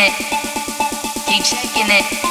Keep swinging it.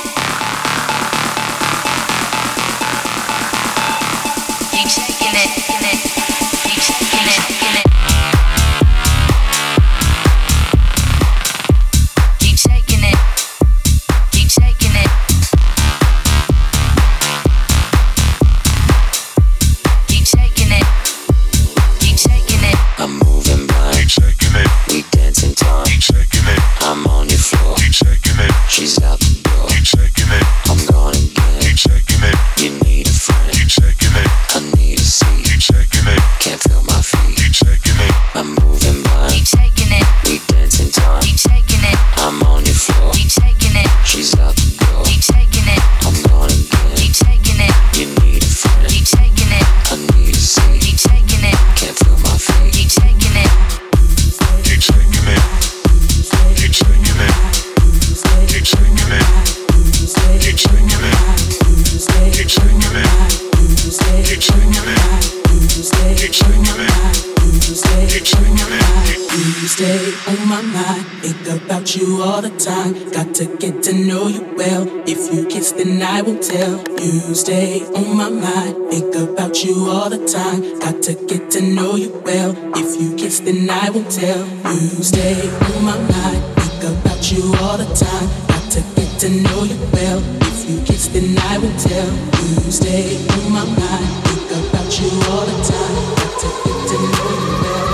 To know you well. If you kiss, then I will tell. You stay on my mind. Think about you all the time. Got to get to know you well. If you kiss, then I will tell. You stay on my mind. Think about you all the time. Got to get to know you well.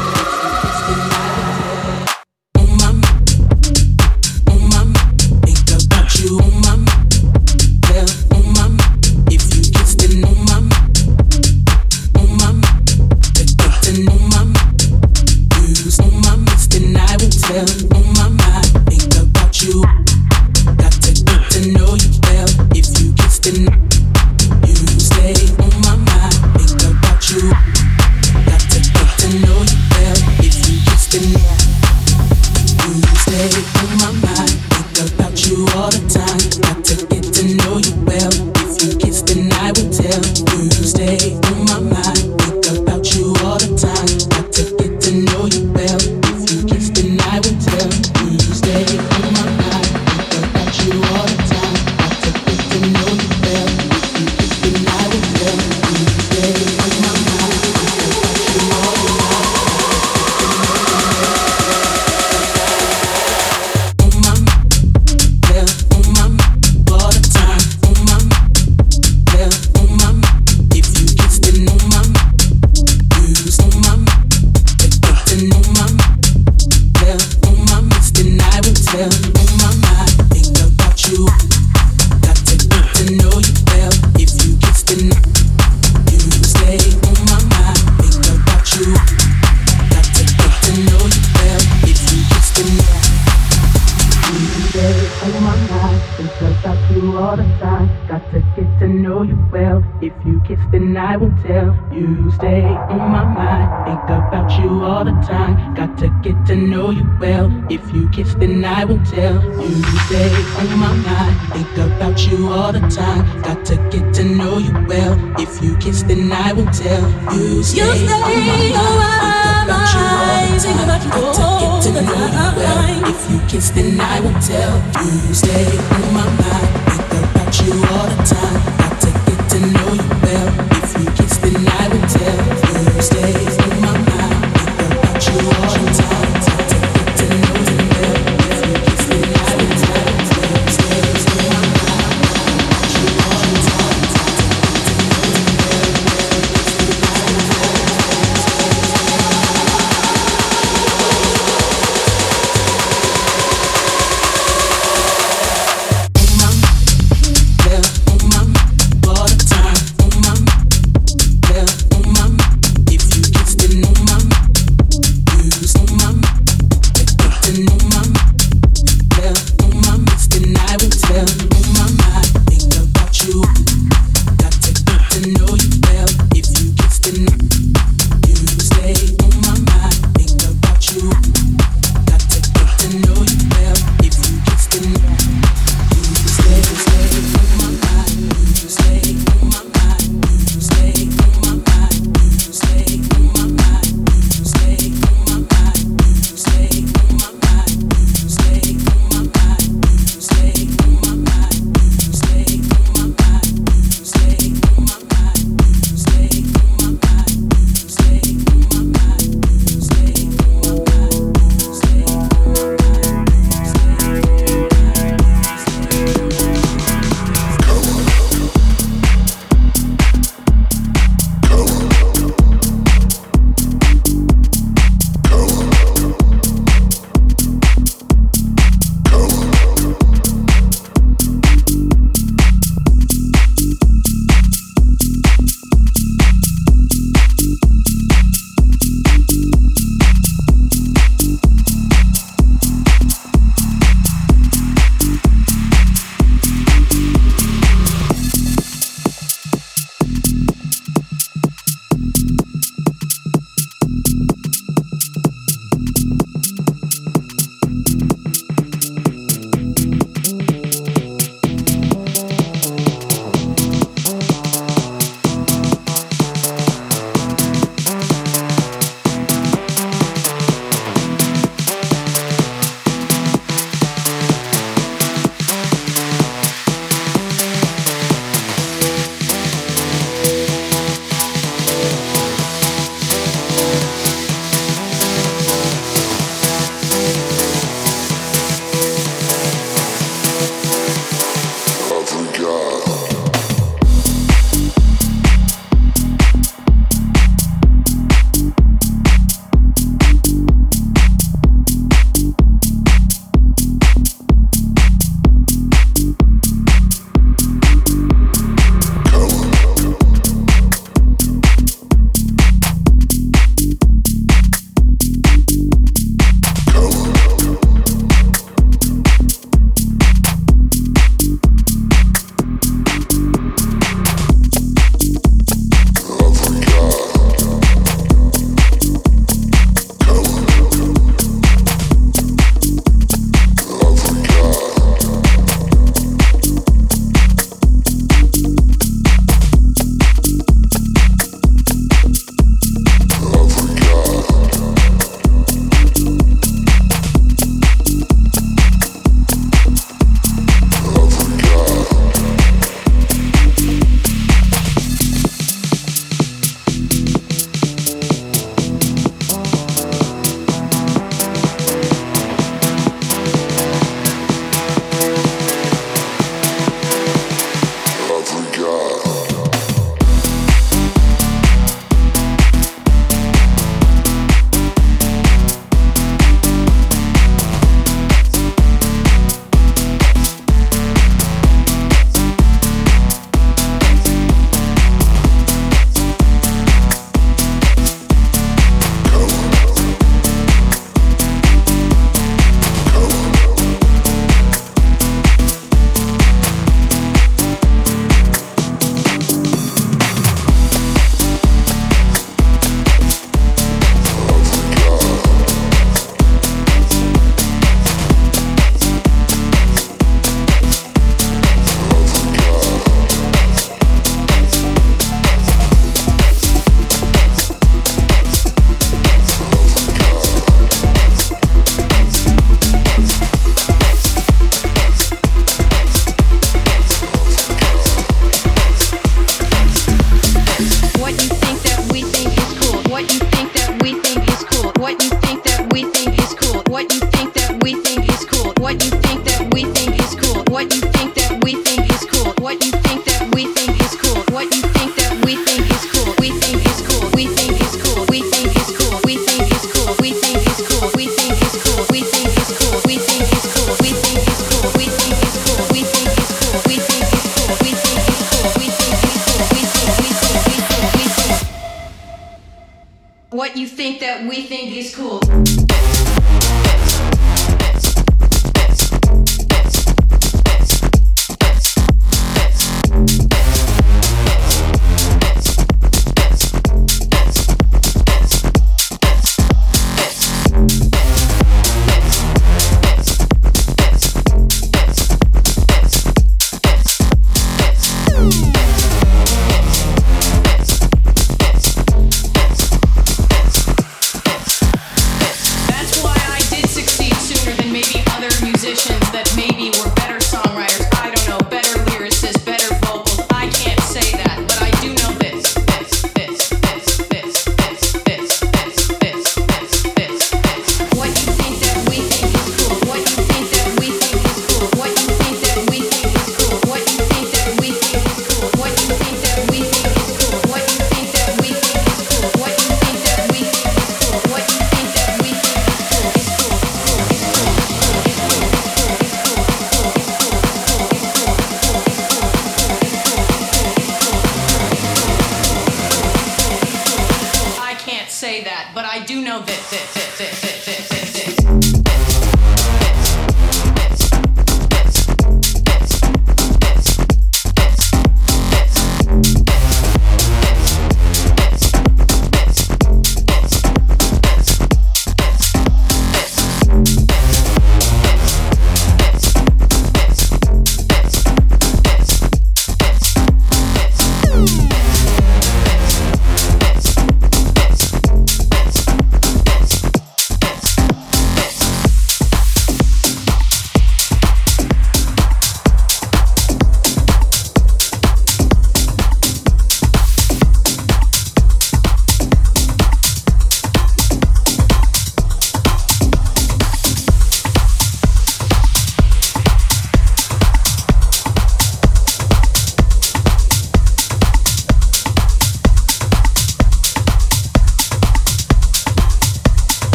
stay on my mind. Think about you all the time. Got to get to know you well. If you kiss, then I will tell. You stay on my mind. Think about you all the time. Got to get to know you well. If you kiss, then I will tell. You stay, you stay on my mind. Think about you all the time. Got to get to know you well. If you kiss, then I will tell. You stay on my mind. Think about you all the time. Got to get to know you well. Every tell you, Tuesdays in my mind, I about you God.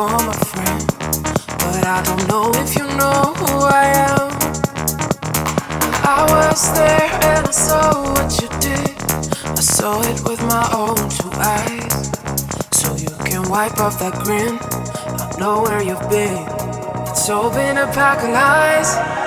For my friend, but I don't know if you know who I am. I was there and I saw what you did. I saw it with my own two eyes. So you can wipe off that grin. I know where you've been. It's all been a pack of lies.